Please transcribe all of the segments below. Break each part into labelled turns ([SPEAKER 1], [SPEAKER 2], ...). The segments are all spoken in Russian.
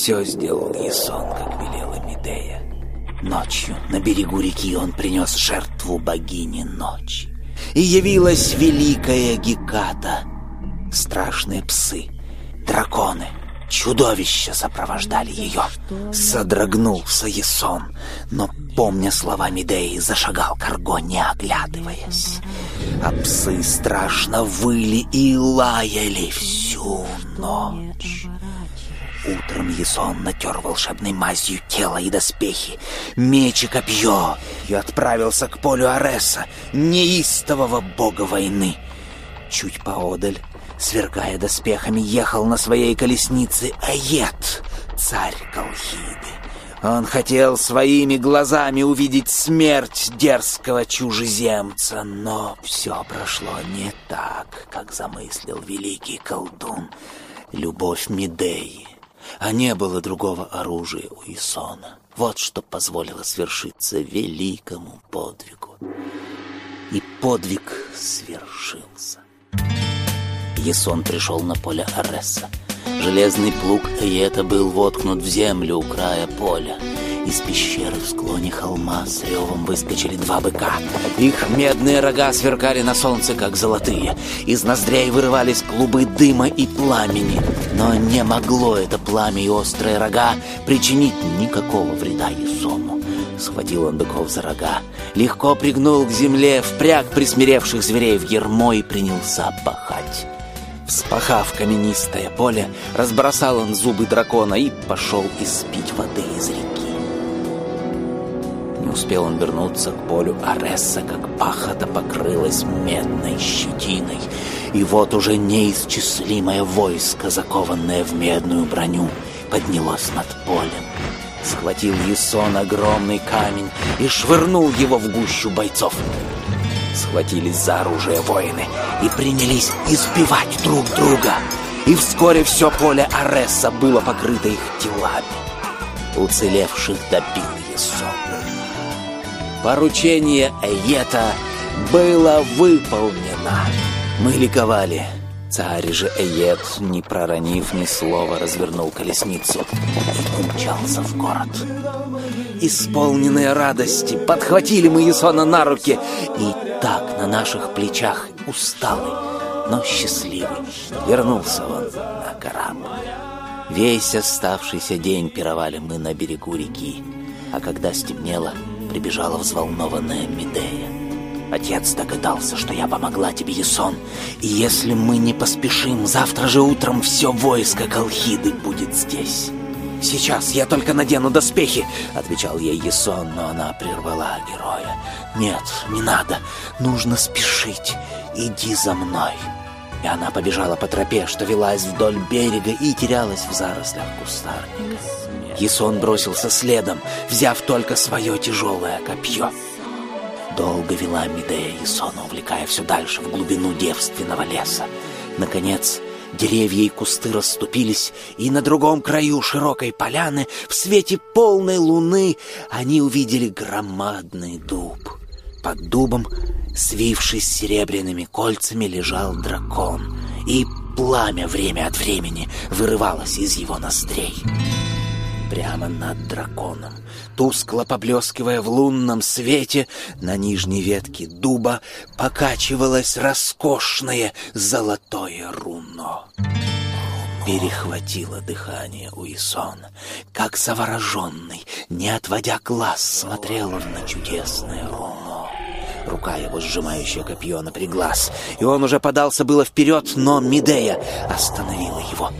[SPEAKER 1] Все сделал Исон, как велела Медея. Ночью на берегу реки он принес жертву богине ночи. И явилась великая Геката. Страшные псы, драконы, чудовища сопровождали ее. Содрогнулся Есон, но, помня слова Медеи, зашагал к Арго, не оглядываясь. А псы страшно выли и лаяли всю ночь. Утром Ясон натер волшебной мазью тело и доспехи, меч и копье, и отправился к полю Ареса, неистового бога войны. Чуть поодаль, сверкая доспехами, ехал на своей колеснице Аед, царь Колхиды. Он хотел своими глазами увидеть смерть дерзкого чужеземца, но все прошло не так, как замыслил великий колдун. Любовь Медеи а не было другого оружия у Исона. Вот что позволило свершиться великому подвигу. И подвиг свершился. Есон пришел на поле Аресса. Железный плуг Эета был воткнут в землю у края поля. Из пещеры в склоне холма с ревом выскочили два быка. Их медные рога сверкали на солнце, как золотые. Из ноздрей вырывались клубы дыма и пламени. Но не могло это пламя и острые рога причинить никакого вреда Есому. Схватил он быков за рога, легко пригнул к земле, впряг присмиревших зверей в ермо и принялся пахать. Вспахав каменистое поле, разбросал он зубы дракона и пошел испить воды из реки. Успел он вернуться к полю Аресса, как пахота покрылась медной щетиной. И вот уже неисчислимое войско, закованное в медную броню, поднялось над полем. Схватил Ясон огромный камень и швырнул его в гущу бойцов. Схватились за оружие воины и принялись избивать друг друга. И вскоре все поле Аресса было покрыто их телами. Уцелевших добил Ясон. Поручение Эйета было выполнено. Мы ликовали. Царь же Эйет, не проронив ни слова, развернул колесницу и умчался в город. Исполненные радости, подхватили мы Ясона на руки, и так на наших плечах усталый, но счастливый, вернулся он на корабль. Весь оставшийся день пировали мы на берегу реки, а когда стемнело, прибежала взволнованная Медея. Отец догадался, что я помогла тебе, Ясон. И если мы не поспешим, завтра же утром все войско Колхиды будет здесь. «Сейчас я только надену доспехи», — отвечал ей Ясон, но она прервала героя. «Нет, не надо, нужно спешить. Иди за мной». И она побежала по тропе, что велась вдоль берега и терялась в зарослях кустарника. Ясон бросился следом, взяв только свое тяжелое копье. Долго вела Медея Ясона, увлекая все дальше в глубину девственного леса. Наконец, деревья и кусты расступились, и на другом краю широкой поляны, в свете полной луны, они увидели громадный дуб. Под дубом, свившись серебряными кольцами, лежал дракон, и пламя время от времени вырывалось из его ноздрей прямо над драконом. Тускло поблескивая в лунном свете, на нижней ветке дуба покачивалось роскошное золотое руно. Перехватило дыхание у Исона, как завороженный, не отводя глаз, смотрел он на чудесное руно. Рука его, сжимающая копье, напряглась, и он уже подался было вперед, но Медея остановила его.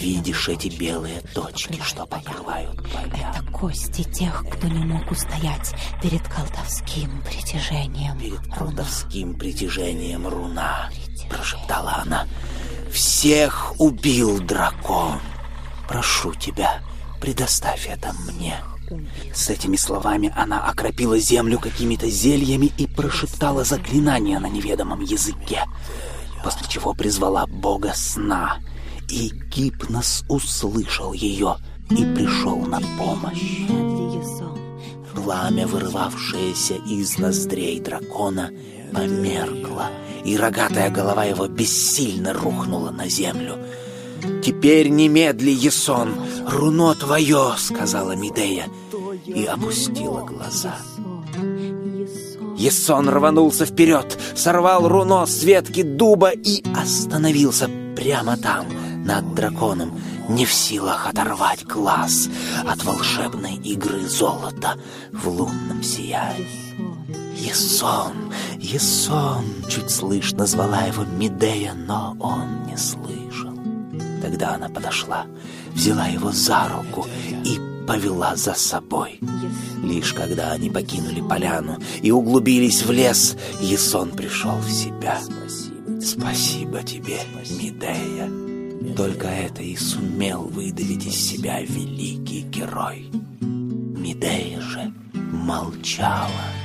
[SPEAKER 1] Видишь эти белые точки, что покрывают поля?
[SPEAKER 2] Это кости тех, кто не мог устоять перед колдовским притяжением.
[SPEAKER 1] Перед колдовским притяжением руна, прошептала она. Всех убил дракон. Прошу тебя, предоставь это мне. С этими словами она окропила землю какими-то зельями и прошептала заклинание на неведомом языке, после чего призвала бога сна — и Гипнос услышал ее и пришел на помощь. Пламя, вырывавшееся из ноздрей дракона, померкло, и рогатая голова его бессильно рухнула на землю. «Теперь немедли, Есон, руно твое!» — сказала Медея и опустила глаза. Есон рванулся вперед, сорвал руно с ветки дуба и остановился прямо там, над драконом, не в силах оторвать глаз от волшебной игры золота в лунном сиянии. «Есон! Есон!» — чуть слышно звала его Медея, но он не слышал. Тогда она подошла, взяла его за руку и повела за собой. Лишь когда они покинули поляну и углубились в лес, Есон пришел в себя. «Спасибо, Спасибо тебе, Медея!» Только это и сумел выдавить из себя великий герой. Медея же молчала.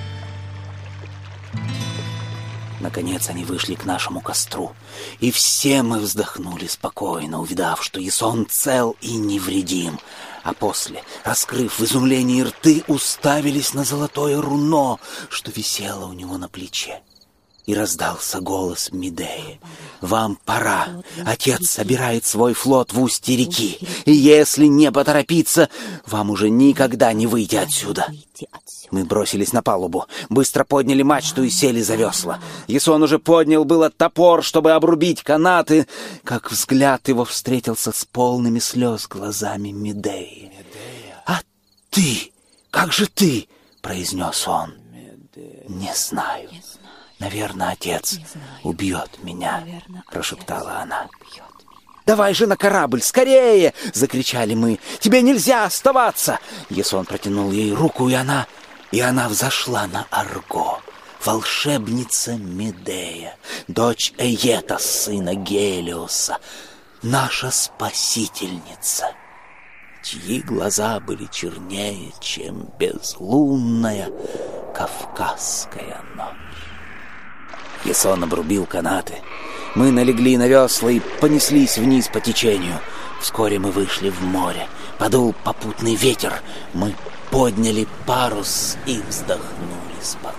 [SPEAKER 1] Наконец они вышли к нашему костру, и все мы вздохнули спокойно, увидав, что Ясон цел и невредим, а после, раскрыв в изумлении рты, уставились на золотое руно, что висело у него на плече. И раздался голос Медеи. «Вам пора. Отец собирает свой флот в устье реки. И если не поторопиться, вам уже никогда не выйти отсюда». Мы бросились на палубу, быстро подняли мачту и сели за весла. Ясон уже поднял было топор, чтобы обрубить канаты, как взгляд его встретился с полными слез глазами Медеи. «А ты? Как же ты?» — произнес он. «Не знаю». «Наверное, отец убьет меня», — прошептала она. «Давай же на корабль, скорее!» — закричали мы. «Тебе нельзя оставаться!» Есон протянул ей руку, и она... И она взошла на Арго. Волшебница Медея, дочь Эета, сына Гелиоса, наша спасительница, чьи глаза были чернее, чем безлунная кавказская ночь. Ясон обрубил канаты. Мы налегли на весла и понеслись вниз по течению. Вскоре мы вышли в море. Подул попутный ветер. Мы подняли парус и вздохнули спокойно.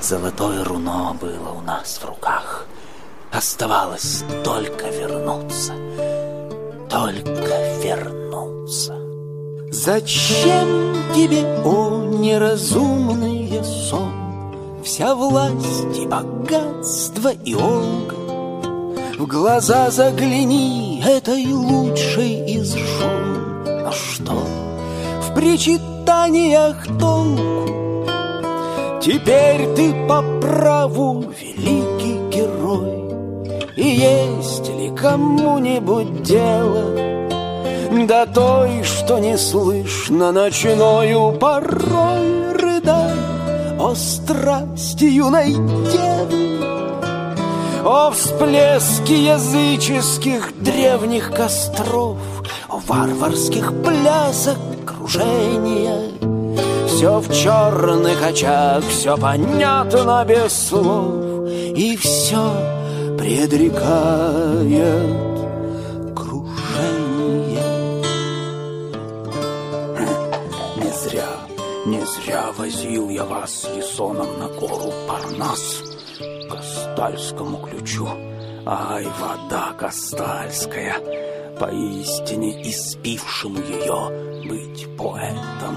[SPEAKER 1] Золотое руно было у нас в руках. Оставалось только вернуться. Только вернуться. Зачем тебе, о неразумный сон? Вся власть и богатство и олга В глаза загляни этой лучшей из жен. Но что? В причитаниях толку? Теперь ты по праву великий герой. И есть ли кому-нибудь дело До той, что не слышно ночною порой о страсти юной девы, О всплеске языческих древних костров, О варварских плясах кружения. Все в черных очах, все понятно без слов, И все предрекает
[SPEAKER 3] возил я вас с Есоном на гору Парнас к Кастальскому ключу. Ай, вода Кастальская, поистине испившему ее быть поэтом.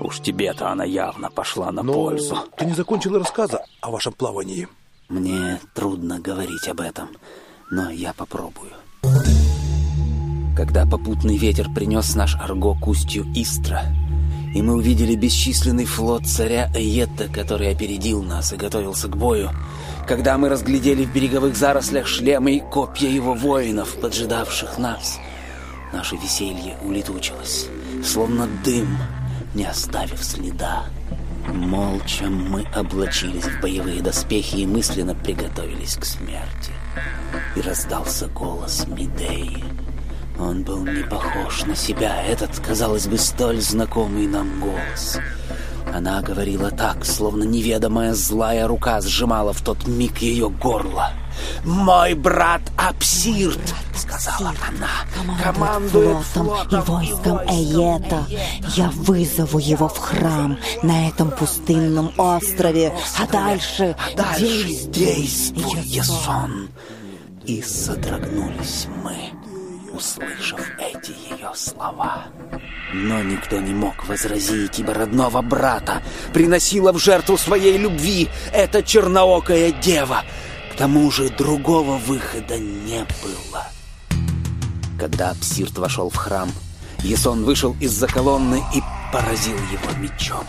[SPEAKER 3] Уж тебе-то она явно пошла на
[SPEAKER 4] Но
[SPEAKER 3] пользу.
[SPEAKER 4] ты не закончил рассказа о вашем плавании.
[SPEAKER 1] Мне трудно говорить об этом, но я попробую. Когда попутный ветер принес наш арго к устью Истра, и мы увидели бесчисленный флот царя Эйетта, который опередил нас и готовился к бою. Когда мы разглядели в береговых зарослях шлемы и копья его воинов, поджидавших нас, наше веселье улетучилось, словно дым, не оставив следа. Молча мы облачились в боевые доспехи и мысленно приготовились к смерти. И раздался голос Медеи. Он был не похож на себя, этот, казалось бы, столь знакомый нам голос. Она говорила так, словно неведомая злая рука сжимала в тот миг ее горло. «Мой брат Апсирт!» — сказала она.
[SPEAKER 2] «Командует флотом и войском Эйета. Я вызову его в храм на этом пустынном острове, а дальше,
[SPEAKER 1] а дальше действуй, Ясон!» И содрогнулись мы, услышав эти ее слова. Но никто не мог возразить, ибо родного брата приносила в жертву своей любви эта черноокая дева. К тому же другого выхода не было. Когда Апсирт вошел в храм, Ясон вышел из-за колонны и поразил его мечом.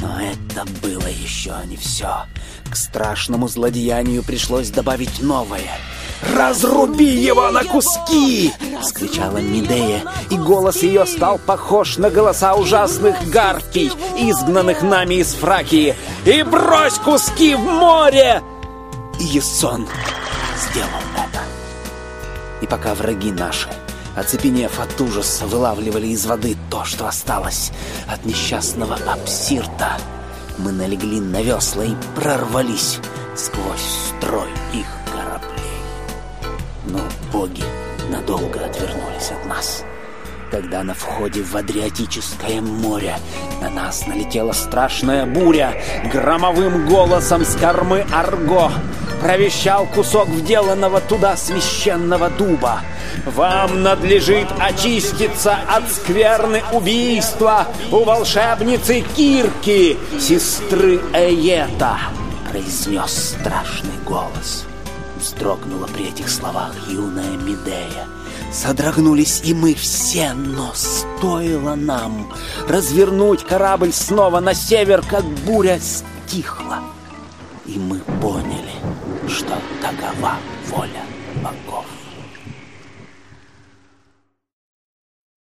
[SPEAKER 1] Но это было еще не все. К страшному злодеянию пришлось добавить новое. «Разруби его на куски!» — скричала Медея, и голос ее стал похож на голоса ужасных гарпий, изгнанных нами из Фракии. «И брось куски в море!» И Ясон сделал это. И пока враги наши оцепенев от ужаса, вылавливали из воды то, что осталось от несчастного абсирта. Мы налегли на весла и прорвались сквозь строй их боги надолго отвернулись от нас. Когда на входе в Адриатическое море на нас налетела страшная буря, громовым голосом с кормы Арго провещал кусок вделанного туда священного дуба. «Вам надлежит очиститься от скверны убийства у волшебницы Кирки, сестры Эета!» произнес страшный голос. Вздрогнула при этих словах юная Медея. Содрогнулись и мы все, но стоило нам развернуть корабль снова на север, как буря стихла. И мы поняли, что такова воля.